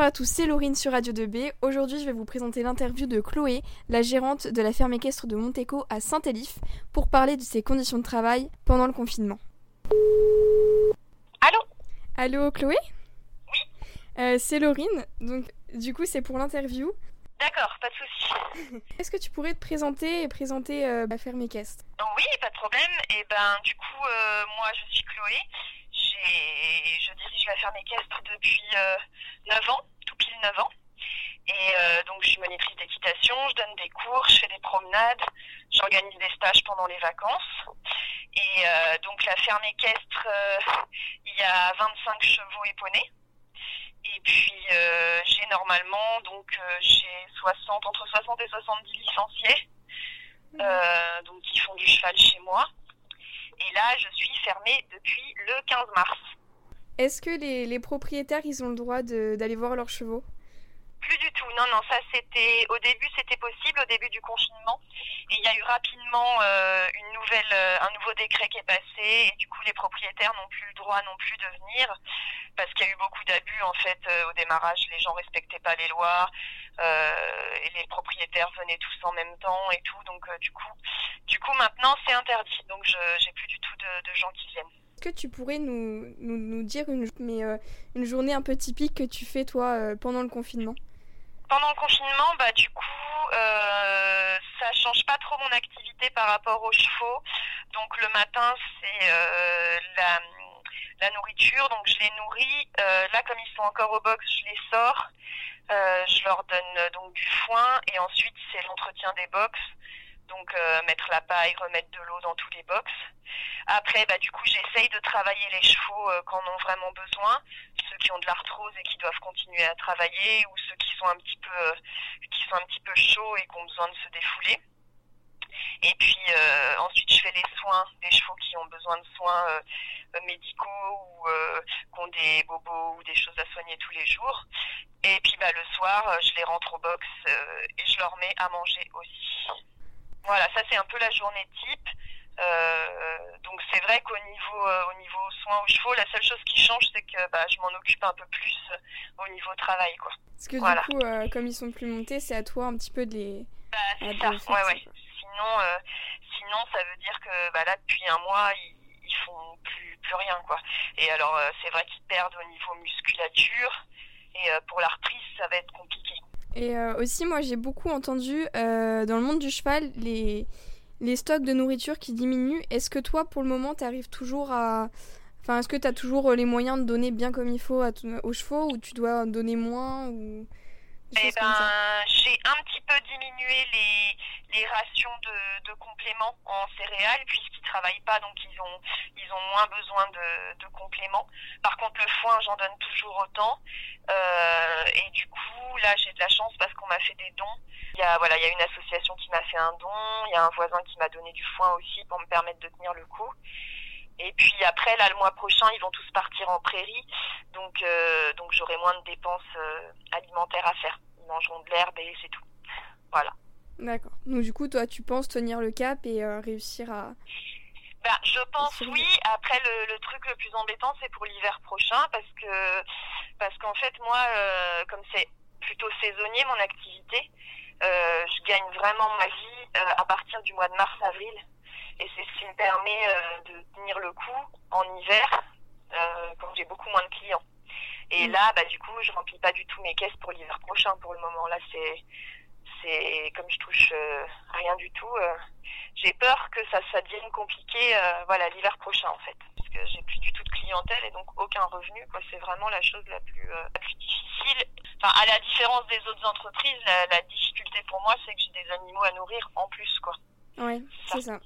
à tous, c'est Laurine sur Radio 2B. Aujourd'hui, je vais vous présenter l'interview de Chloé, la gérante de la ferme équestre de Monteco à Saint-Élif, pour parler de ses conditions de travail pendant le confinement. Allô? Allô Chloé? Oui. Euh, c'est Laurine, donc du coup c'est pour l'interview. D'accord, pas de souci. Est-ce que tu pourrais te présenter et présenter euh, la ferme équestre? Oui, pas de problème. Et ben du coup, euh, moi je suis Chloé. J'ai, je dirige la ferme équestre depuis 9 ans, tout pile 9 ans. Et donc je suis monitrice d'équitation, je donne des cours, je fais des promenades, j'organise des stages pendant les vacances. Et donc la ferme équestre, il y a 25 chevaux éponnés. Et puis euh, j'ai normalement donc euh, j'ai 60 entre 60 et 70 licenciés mmh. euh, donc qui font du cheval chez moi. Et là je suis fermée depuis le 15 mars. Est-ce que les, propriétaires ils ont le droit d'aller voir leurs chevaux? Plus du tout. Non, non, ça c'était au début c'était possible au début du confinement et il y a eu rapidement euh, une nouvelle, euh, un nouveau décret qui est passé et du coup les propriétaires n'ont plus le droit non plus de venir parce qu'il y a eu beaucoup d'abus en fait euh, au démarrage. Les gens respectaient pas les lois et les propriétaires venaient tous en même temps et tout. Donc du coup, du coup maintenant c'est interdit. Donc je j'ai plus du tout de gens qui viennent. Que tu pourrais nous, nous, nous dire une, mais, une journée un peu typique que tu fais toi pendant le confinement? Pendant le confinement, bah du coup, euh, ça change pas trop mon activité par rapport aux chevaux. Donc le matin, c'est euh, la, la, nourriture, donc je les nourris. Euh, là, comme ils sont encore au box, je les sors. Euh, je leur donne donc du foin et ensuite c'est l'entretien des box. Donc euh, mettre la paille, remettre de l'eau dans tous les box. Après, bah, du coup, j'essaye de travailler les chevaux euh, on ont vraiment besoin, ceux qui ont de l'arthrose et qui doivent continuer à travailler, ou ceux qui sont un petit peu, euh, qui sont un petit peu chauds et qui ont besoin de se défouler. Et puis euh, ensuite, je fais les soins des chevaux qui ont besoin de soins médicaux ou qui ont des bobos ou des choses à soigner tous les jours. Et puis bah, le soir, je les rentre au box et je leur mets à manger aussi. Voilà, ça c'est un peu la journée type. Euh, donc c'est vrai qu'au niveau euh, au niveau soins aux chevaux, la seule chose qui change, c'est que bah, je m'en occupe un peu plus euh, au niveau travail, quoi. Parce que du coup, comme ils sont plus montés, c'est à toi un petit peu de les. Bah, c'est ça. Ouais, ouais. Sinon, sinon, ça veut dire que bah, là, depuis un mois, ils, ils font plus plus rien, quoi. Et alors, c'est vrai qu'ils perdent au niveau musculature. Et pour la reprise, ça va être compliqué. Et aussi, moi, j'ai beaucoup entendu dans le monde du cheval les les stocks de nourriture qui diminuent. Est-ce que toi, pour le moment, tu arrives toujours à... Enfin, est-ce que tu as toujours euh, les moyens de donner bien comme il faut à aux chevaux ou tu dois donner moins ou... Eh ben, j'ai un petit peu diminué les, les rations de, compléments en céréales puisqu'ils travaillent pas, donc ils ont ils ont moins besoin de, de compléments. Par contre, le foin, j'en donne toujours autant. Euh, et du coup, là, j'ai de la chance parce qu'on m'a fait des dons. Il y a voilà, il y a une association qui m'a fait un don. Il y a un voisin qui m'a donné du foin aussi pour me permettre de tenir le coup. Et puis après, là, le mois prochain, ils vont tous partir en prairie. Donc, euh, donc j'aurai moins de dépenses euh, alimentaires à faire. Ils mangeront de l'herbe et c'est tout. Voilà. D'accord. Donc, du coup, toi, tu penses tenir le cap et euh, réussir à. Ben, je pense oui. Après, le, le, truc le plus embêtant, c'est pour l'hiver prochain parce que parce qu'en fait, moi, comme c'est plutôt saisonnier mon activité, je gagne vraiment ma vie à partir du mois de mars-avril et c'est ce qui me permet euh, de tenir le coup en hiver euh, quand j'ai beaucoup moins de clients. Et mm. là, bah, du coup, je remplis pas du tout mes caisses pour l'hiver prochain pour le moment. Là, c'est, c'est comme je touche euh, rien du tout. j'ai peur que ça, ça devienne compliqué, voilà, l'hiver prochain en fait, parce que j'ai plus du tout de clientèle et donc aucun revenu. C'est vraiment la chose la plus, la plus difficile. Enfin, à la différence des autres entreprises, la, la difficulté pour moi, c'est que j'ai des animaux à nourrir en plus, quoi. Oui, c'est ça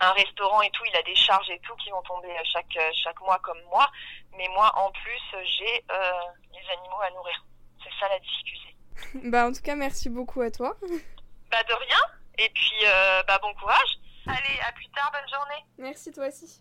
un restaurant et tout, il a des charges et tout qui vont tomber chaque, chaque mois comme moi. Mais moi, en plus, j'ai euh, les animaux à nourrir. C'est ça la difficulté. bah, en tout cas, merci beaucoup à toi. Bah, de rien. Et puis, euh, bah, bon courage. Allez, à plus tard, bonne journée. Merci, toi aussi.